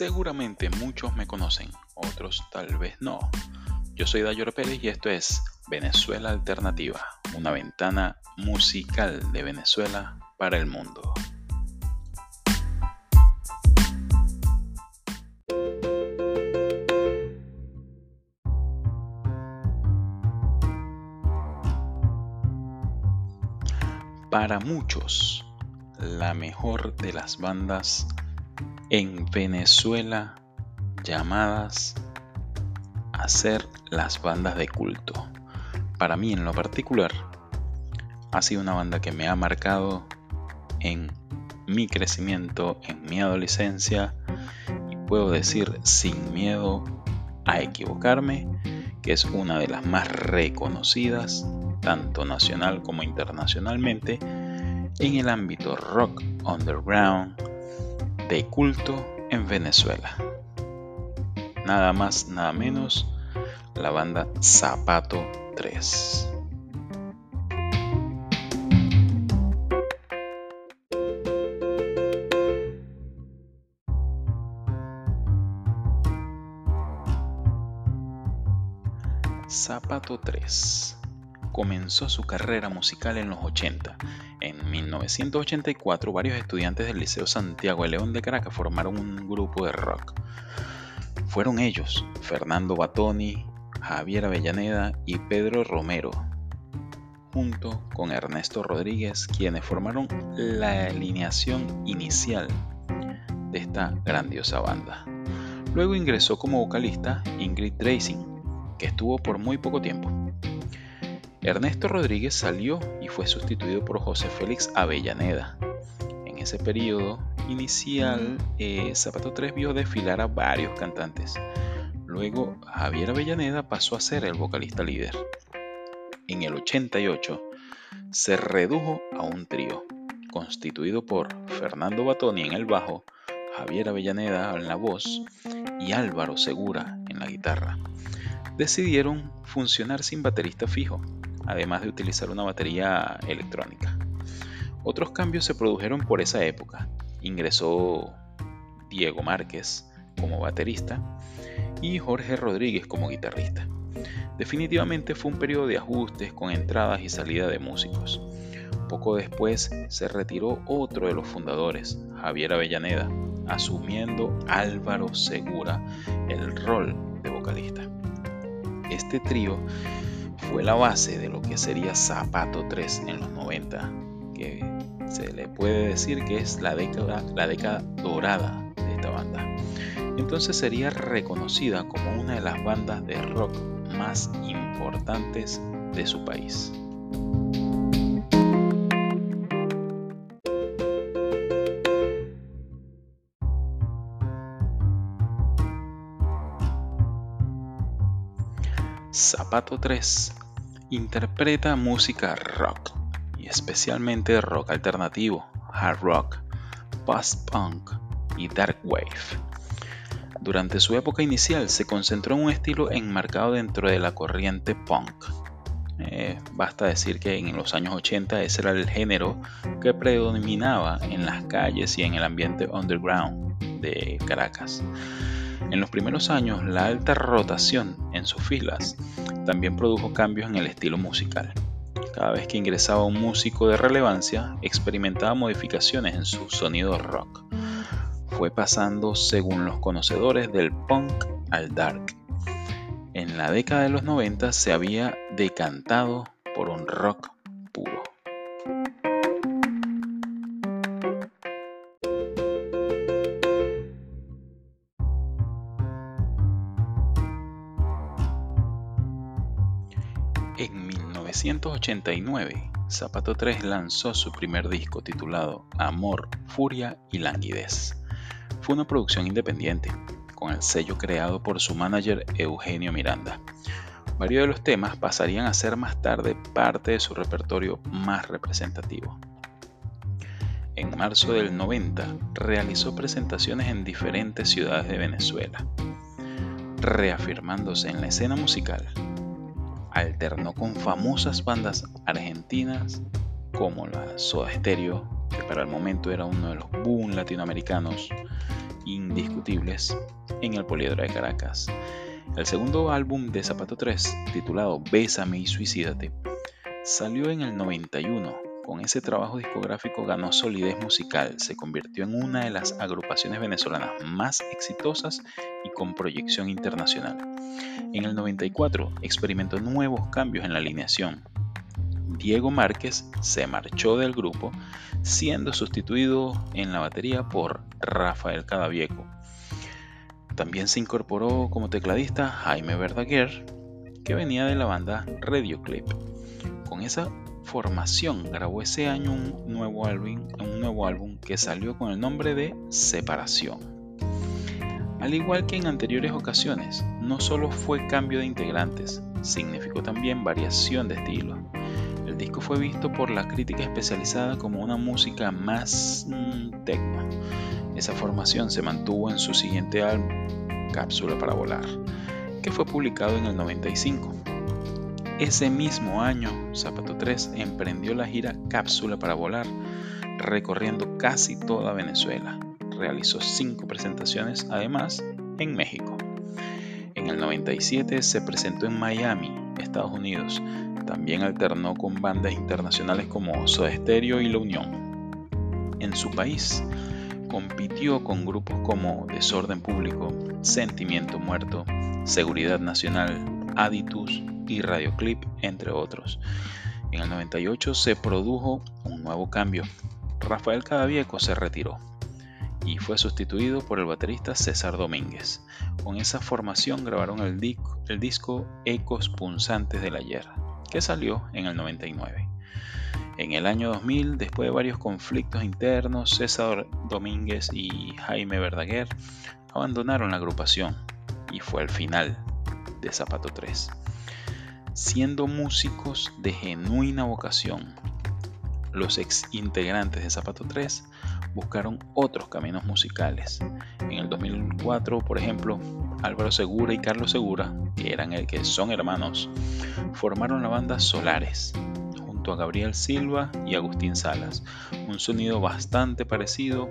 Seguramente muchos me conocen, otros tal vez no. Yo soy Dayor Pérez y esto es Venezuela Alternativa, una ventana musical de Venezuela para el mundo. Para muchos, la mejor de las bandas en Venezuela llamadas a ser las bandas de culto. Para mí en lo particular ha sido una banda que me ha marcado en mi crecimiento, en mi adolescencia y puedo decir sin miedo a equivocarme que es una de las más reconocidas tanto nacional como internacionalmente en el ámbito rock underground de culto en Venezuela. Nada más, nada menos, la banda Zapato 3. Zapato 3 comenzó su carrera musical en los 80. En 1984, varios estudiantes del Liceo Santiago de León de Caracas formaron un grupo de rock. Fueron ellos, Fernando Batoni, Javier Avellaneda y Pedro Romero, junto con Ernesto Rodríguez, quienes formaron la alineación inicial de esta grandiosa banda. Luego ingresó como vocalista Ingrid Racing, que estuvo por muy poco tiempo. Ernesto Rodríguez salió y fue sustituido por José Félix Avellaneda. En ese periodo inicial, eh, Zapato 3 vio desfilar a varios cantantes. Luego, Javier Avellaneda pasó a ser el vocalista líder. En el 88, se redujo a un trío, constituido por Fernando Batoni en el bajo, Javier Avellaneda en la voz y Álvaro Segura en la guitarra. Decidieron funcionar sin baterista fijo, además de utilizar una batería electrónica. Otros cambios se produjeron por esa época. Ingresó Diego Márquez como baterista y Jorge Rodríguez como guitarrista. Definitivamente fue un periodo de ajustes con entradas y salida de músicos. Poco después se retiró otro de los fundadores, Javier Avellaneda, asumiendo Álvaro Segura el rol de vocalista. Este trío fue la base de lo que sería Zapato 3 en los 90, que se le puede decir que es la década, la década dorada de esta banda. Entonces sería reconocida como una de las bandas de rock más importantes de su país. Zapato 3 interpreta música rock y especialmente rock alternativo, hard rock, post-punk y dark wave. Durante su época inicial se concentró en un estilo enmarcado dentro de la corriente punk. Eh, basta decir que en los años 80 ese era el género que predominaba en las calles y en el ambiente underground de Caracas. En los primeros años, la alta rotación en sus filas también produjo cambios en el estilo musical. Cada vez que ingresaba un músico de relevancia, experimentaba modificaciones en su sonido rock. Fue pasando, según los conocedores, del punk al dark. En la década de los 90 se había decantado por un rock 1989, Zapato 3 lanzó su primer disco titulado Amor, Furia y Languidez. Fue una producción independiente, con el sello creado por su manager Eugenio Miranda. Varios de los temas pasarían a ser más tarde parte de su repertorio más representativo. En marzo del 90 realizó presentaciones en diferentes ciudades de Venezuela, reafirmándose en la escena musical alternó con famosas bandas argentinas como la Soda Stereo, que para el momento era uno de los boom latinoamericanos, indiscutibles en el Poliedro de Caracas. El segundo álbum de Zapato 3, titulado Bésame y Suicídate, salió en el 91. Con ese trabajo discográfico ganó solidez musical, se convirtió en una de las agrupaciones venezolanas más exitosas y con proyección internacional. En el 94 experimentó nuevos cambios en la alineación. Diego Márquez se marchó del grupo, siendo sustituido en la batería por Rafael Cadavieco. También se incorporó como tecladista Jaime Verdaguer, que venía de la banda Radio Clip. Con esa formación grabó ese año un nuevo álbum, un nuevo álbum que salió con el nombre de Separación. Al igual que en anteriores ocasiones, no solo fue cambio de integrantes, significó también variación de estilo. El disco fue visto por la crítica especializada como una música más mm, techno. Esa formación se mantuvo en su siguiente álbum, Cápsula para Volar, que fue publicado en el 95. Ese mismo año, Zapato 3 emprendió la gira Cápsula para Volar, recorriendo casi toda Venezuela realizó cinco presentaciones además en México. En el 97 se presentó en Miami, Estados Unidos. También alternó con bandas internacionales como Soda Stereo y La Unión. En su país, compitió con grupos como Desorden Público, Sentimiento Muerto, Seguridad Nacional, Aditus y Radioclip, entre otros. En el 98 se produjo un nuevo cambio. Rafael Cadavieco se retiró y fue sustituido por el baterista César Domínguez. Con esa formación grabaron el, disco Ecos Punzantes del Ayer, que salió en el 99. En el año 2000, después de varios conflictos internos, César Domínguez y Jaime Verdaguer abandonaron la agrupación y fue el final de Zapato 3. Siendo músicos de genuina vocación, los ex integrantes de Zapato 3 buscaron otros caminos musicales. En el 2004, por ejemplo, Álvaro Segura y Carlos Segura, que eran el que son hermanos, formaron la banda Solares junto a Gabriel Silva y Agustín Salas, un sonido bastante parecido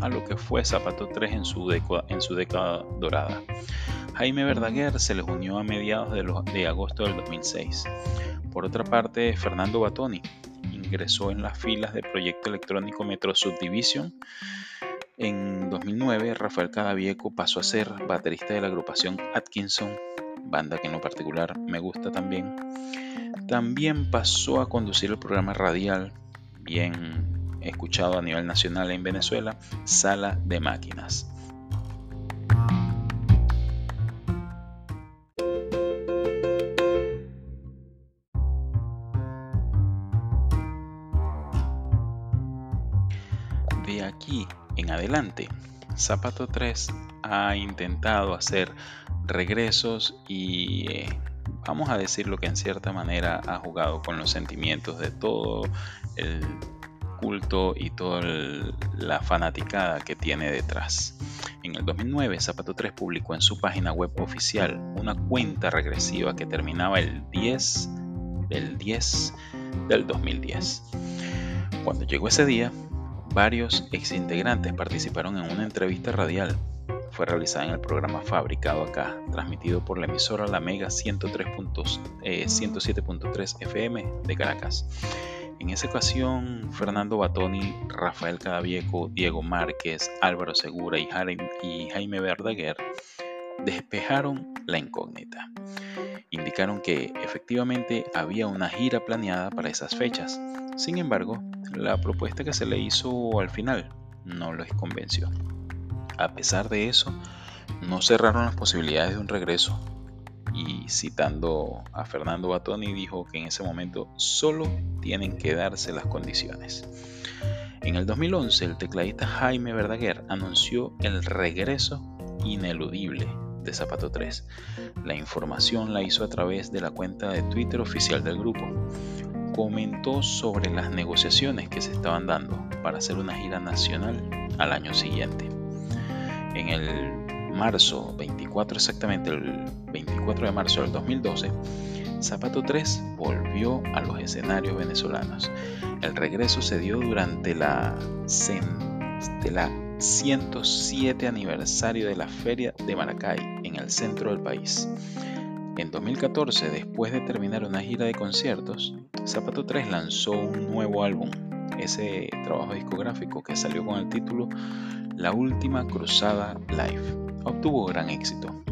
a lo que fue Zapato 3 en su, en su década dorada. Jaime Verdaguer se les unió a mediados de, de agosto del 2006. Por otra parte, Fernando Batoni ingresó en las filas del proyecto electrónico Metro Subdivision. En 2009, Rafael Cadavieco pasó a ser baterista de la agrupación Atkinson, banda que en lo particular me gusta también. También pasó a conducir el programa radial, bien escuchado a nivel nacional en Venezuela, Sala de Máquinas. En adelante, Zapato 3 ha intentado hacer regresos y eh, vamos a decir lo que en cierta manera ha jugado con los sentimientos de todo el culto y toda la fanaticada que tiene detrás. En el 2009, Zapato 3 publicó en su página web oficial una cuenta regresiva que terminaba el 10 del 10 del 2010. Cuando llegó ese día, Varios exintegrantes participaron en una entrevista radial. Fue realizada en el programa Fabricado Acá, transmitido por la emisora La Mega 107.3 FM eh, de Caracas. En esa ocasión, Fernando Batoni, Rafael Cadavieco, Diego Márquez, Álvaro Segura y Jaime Verdaguer despejaron la incógnita. Indicaron que efectivamente había una gira planeada para esas fechas. Sin embargo, la propuesta que se le hizo al final no les convenció. A pesar de eso, no cerraron las posibilidades de un regreso y citando a Fernando Batoni dijo que en ese momento solo tienen que darse las condiciones. En el 2011 el tecladista Jaime Verdaguer anunció el regreso ineludible de Zapato 3. La información la hizo a través de la cuenta de Twitter oficial del grupo comentó sobre las negociaciones que se estaban dando para hacer una gira nacional al año siguiente. En el marzo 24, exactamente el 24 de marzo del 2012, Zapato 3 volvió a los escenarios venezolanos. El regreso se dio durante la, la 107 aniversario de la Feria de Maracay en el centro del país. En 2014, después de terminar una gira de conciertos, Zapato 3 lanzó un nuevo álbum, ese trabajo discográfico que salió con el título La Última Cruzada Live. Obtuvo gran éxito.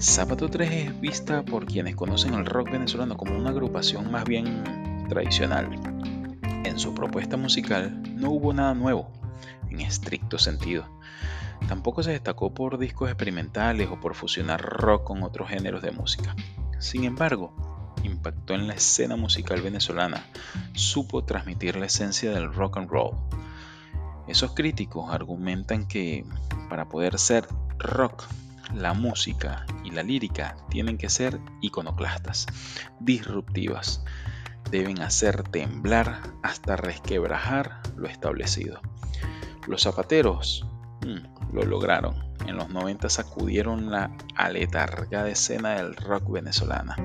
Zapato 3 es vista por quienes conocen el rock venezolano como una agrupación más bien tradicional. En su propuesta musical no hubo nada nuevo, en estricto sentido. Tampoco se destacó por discos experimentales o por fusionar rock con otros géneros de música. Sin embargo, impactó en la escena musical venezolana, supo transmitir la esencia del rock and roll. Esos críticos argumentan que para poder ser rock la música y la lírica tienen que ser iconoclastas, disruptivas. Deben hacer temblar hasta resquebrajar lo establecido. Los zapateros mm, lo lograron. En los 90 sacudieron la aletargada escena del rock venezolana.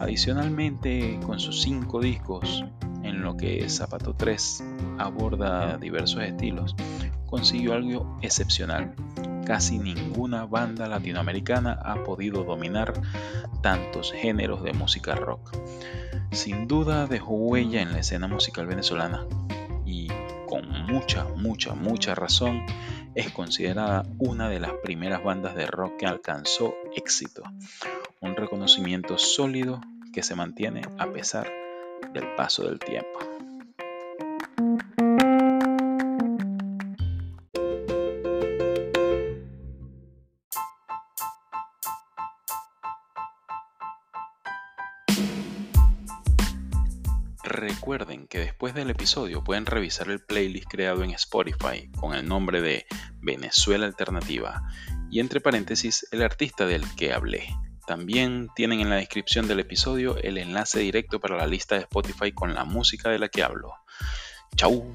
Adicionalmente, con sus cinco discos, en lo que Zapato 3 aborda diversos estilos, consiguió algo excepcional casi ninguna banda latinoamericana ha podido dominar tantos géneros de música rock. Sin duda dejó huella en la escena musical venezolana y con mucha, mucha, mucha razón es considerada una de las primeras bandas de rock que alcanzó éxito. Un reconocimiento sólido que se mantiene a pesar del paso del tiempo. Recuerden que después del episodio pueden revisar el playlist creado en Spotify con el nombre de Venezuela Alternativa y entre paréntesis el artista del que hablé. También tienen en la descripción del episodio el enlace directo para la lista de Spotify con la música de la que hablo. Chau.